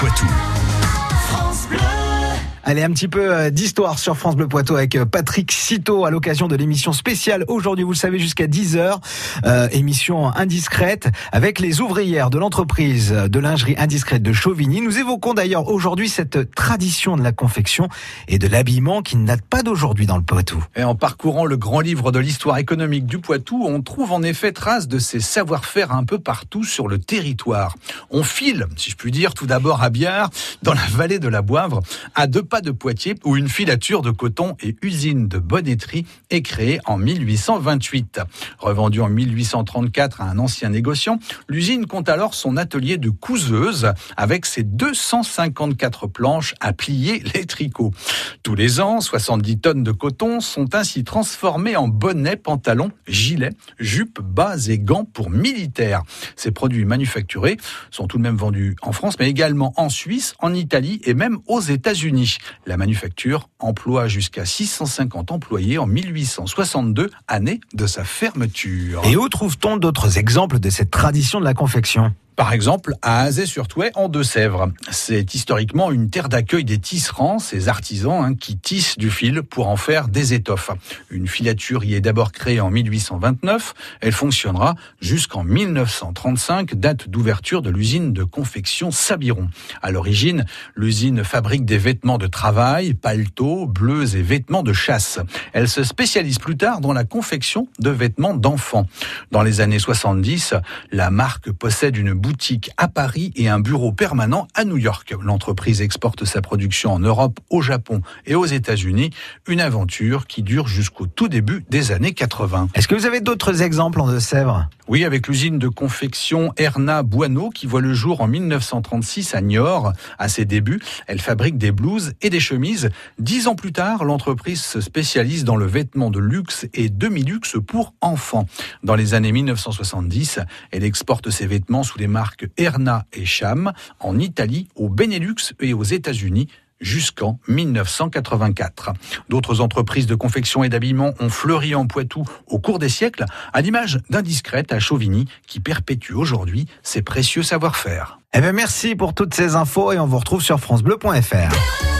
Poitou. Allez, un petit peu euh, d'histoire sur France Bleu Poitou avec euh, Patrick Citeau à l'occasion de l'émission spéciale aujourd'hui, vous le savez, jusqu'à 10h. Euh, émission indiscrète avec les ouvrières de l'entreprise de lingerie indiscrète de Chauvigny. Nous évoquons d'ailleurs aujourd'hui cette tradition de la confection et de l'habillement qui ne date pas d'aujourd'hui dans le Poitou. Et en parcourant le grand livre de l'histoire économique du Poitou, on trouve en effet trace de ces savoir-faire un peu partout sur le territoire. On file, si je puis dire, tout d'abord à Biard, dans la vallée de la Boivre, à deux pas de Poitiers, où une filature de coton et usine de bonneterie est créée en 1828. Revendue en 1834 à un ancien négociant, l'usine compte alors son atelier de couseuse avec ses 254 planches à plier les tricots. Tous les ans, 70 tonnes de coton sont ainsi transformées en bonnets, pantalons, gilets, jupes, bas et gants pour militaires. Ces produits manufacturés sont tout de même vendus en France, mais également en Suisse, en Italie et même aux États-Unis. La manufacture emploie jusqu'à 650 employés en 1862, année de sa fermeture. Et où trouve-t-on d'autres exemples de cette tradition de la confection? Par exemple, à Azay-sur-Touet, en Deux-Sèvres. C'est historiquement une terre d'accueil des tisserands, ces artisans hein, qui tissent du fil pour en faire des étoffes. Une filature y est d'abord créée en 1829. Elle fonctionnera jusqu'en 1935, date d'ouverture de l'usine de confection Sabiron. À l'origine, l'usine fabrique des vêtements de travail, paletots, bleus et vêtements de chasse. Elle se spécialise plus tard dans la confection de vêtements d'enfants. Dans les années 70, la marque possède une boutique boutique à Paris et un bureau permanent à New York. L'entreprise exporte sa production en Europe, au Japon et aux États-Unis. Une aventure qui dure jusqu'au tout début des années 80. Est-ce que vous avez d'autres exemples en Deux-Sèvres Oui, avec l'usine de confection Erna Buano qui voit le jour en 1936 à Niort. À ses débuts, elle fabrique des blouses et des chemises. Dix ans plus tard, l'entreprise se spécialise dans le vêtement de luxe et demi-luxe pour enfants. Dans les années 1970, elle exporte ses vêtements sous les marques Erna et Cham en Italie, au Benelux et aux États-Unis jusqu'en 1984. D'autres entreprises de confection et d'habillement ont fleuri en Poitou au cours des siècles, à l'image d'Indiscrète à Chauvigny, qui perpétue aujourd'hui ses précieux savoir-faire. Eh bien, merci pour toutes ces infos et on vous retrouve sur francebleu.fr.